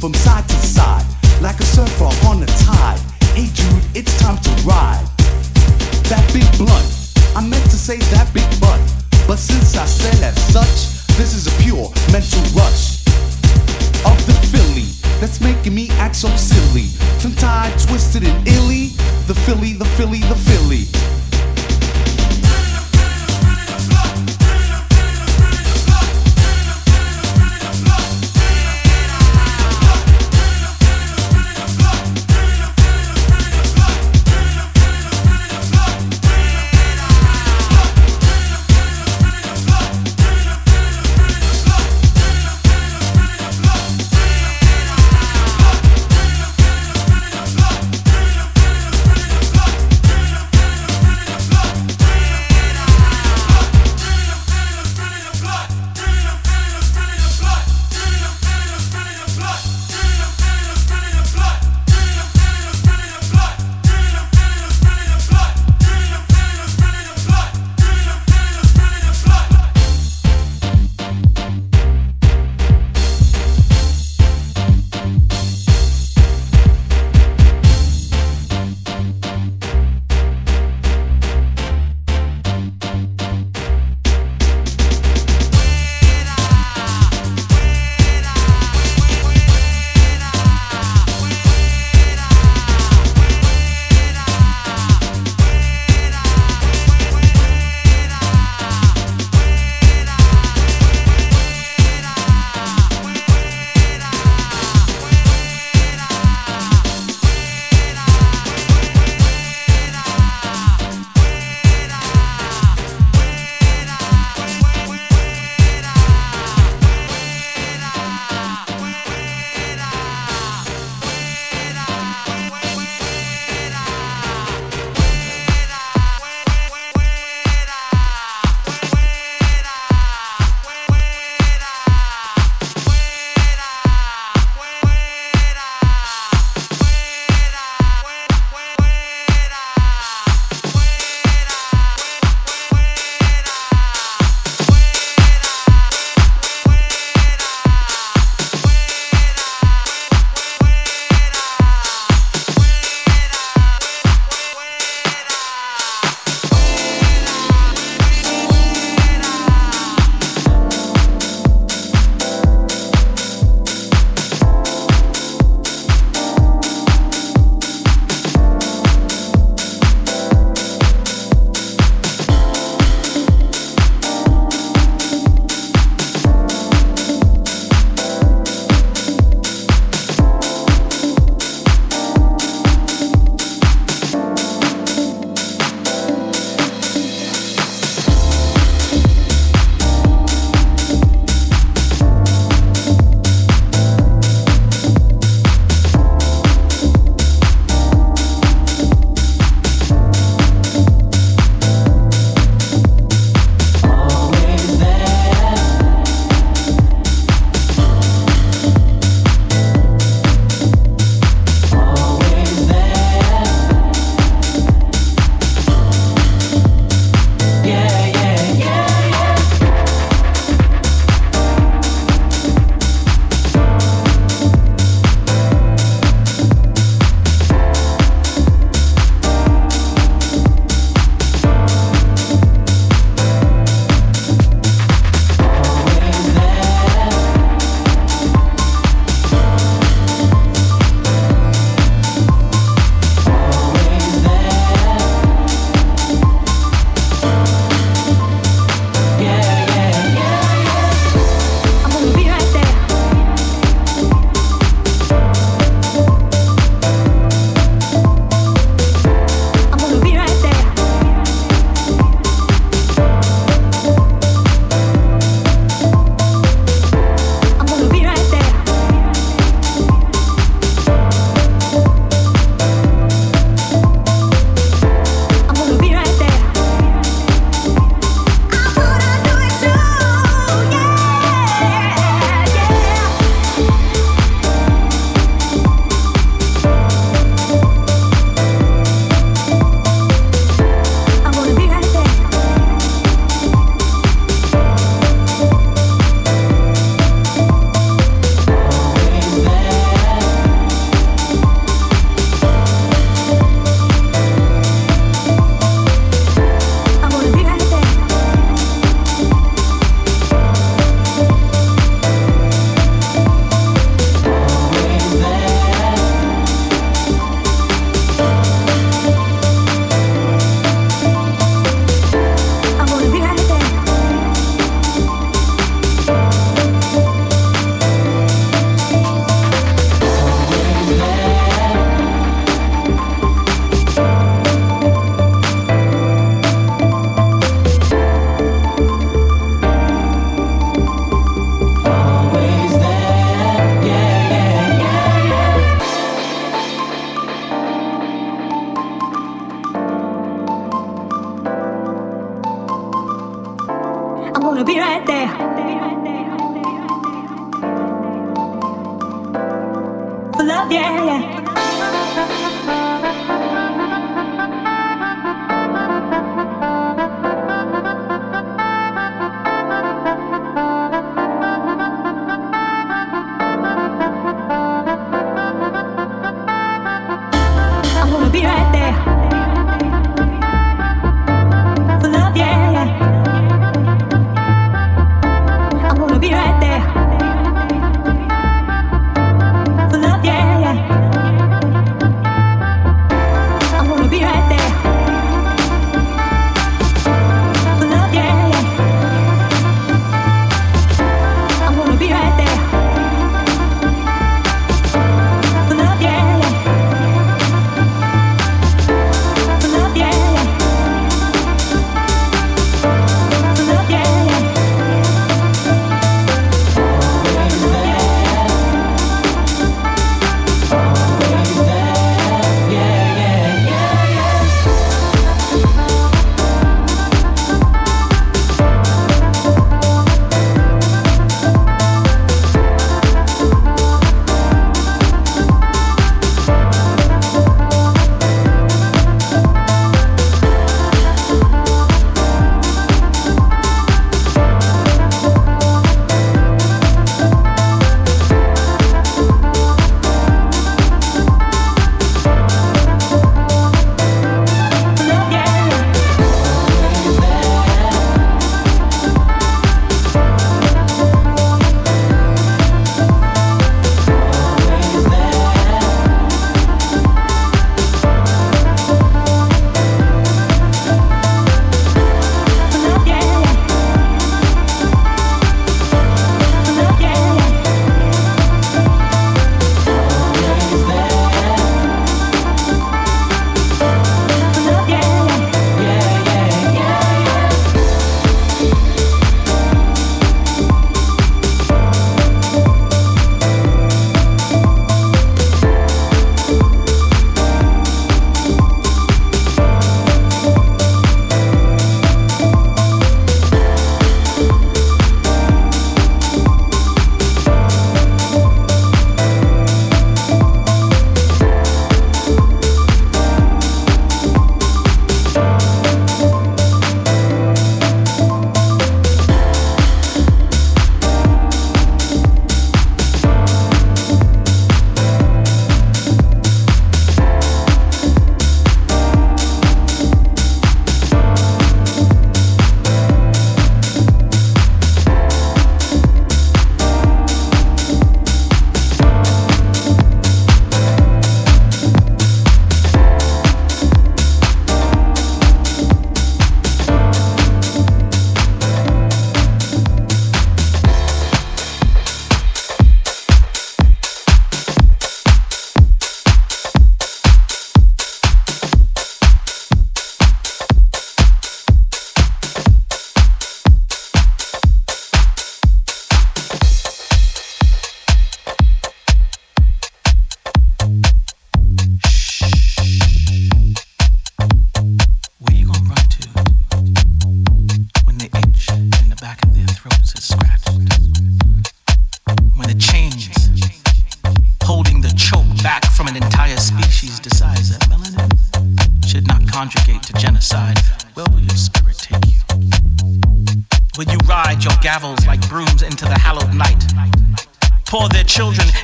from side to side,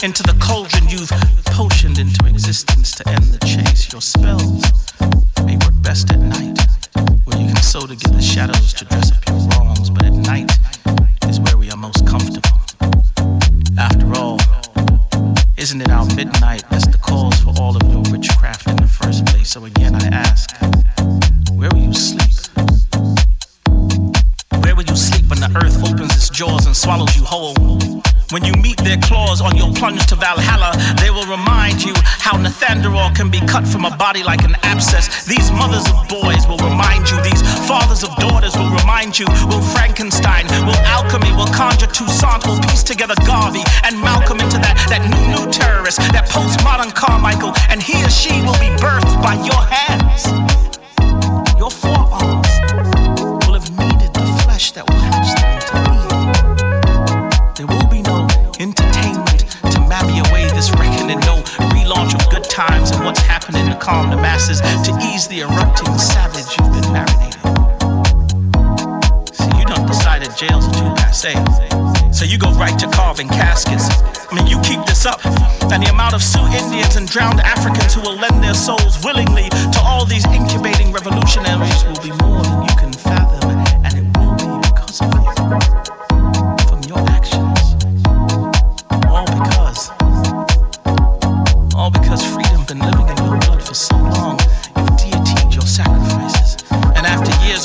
into the cauldron you've potioned into existence to end the chase. Your. to Valhalla, they will remind you how Nathaniel can be cut from a body like an abscess. These mothers of boys will remind you, these fathers of daughters will remind you, will Frankenstein, will alchemy, will conjure Toussaint, will piece together Garvey and Malcolm into that, that new, new terrorist, that postmodern Carmichael. And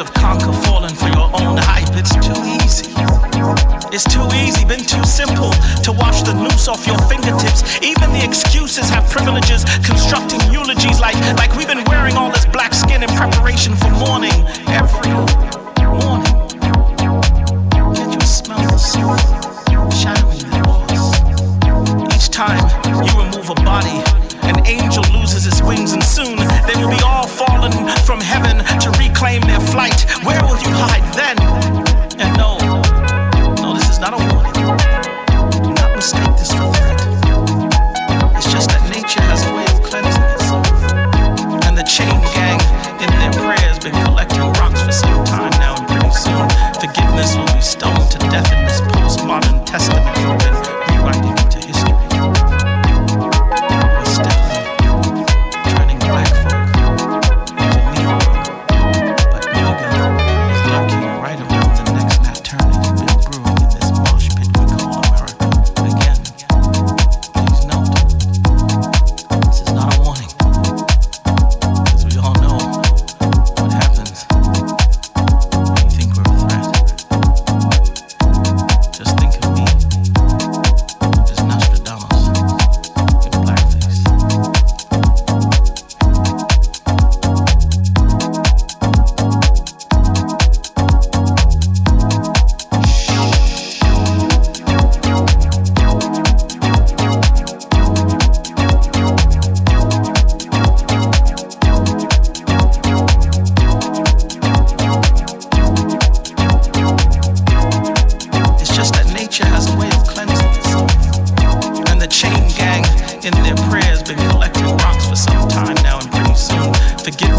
of conquer, falling for your own hype. It's too easy. It's too easy, been too simple to wash the noose off your fingertips. Even the excuses have privileges constructing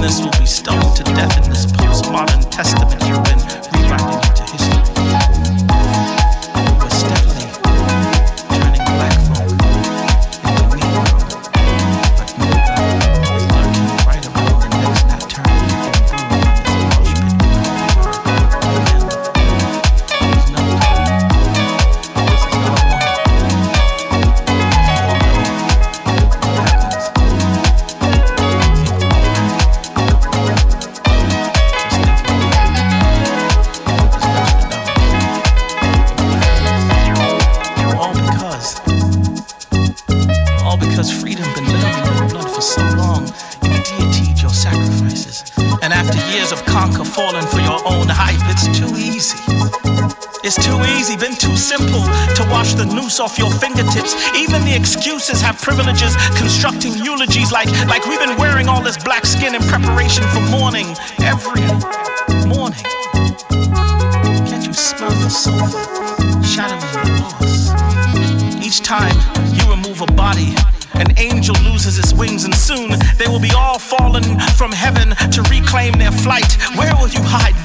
madness will be stoned to death in this postmodern testament. juice off your fingertips. Even the excuses have privileges, constructing eulogies like, like we've been wearing all this black skin in preparation for mourning every morning. Can't you smell the sofa shadowing loss? Each time you remove a body, an angel loses its wings, and soon they will be all fallen from heaven to reclaim their flight. Where will you hide?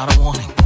not a warning.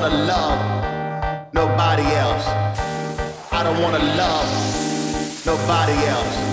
want to love nobody else. I don't want to love nobody else.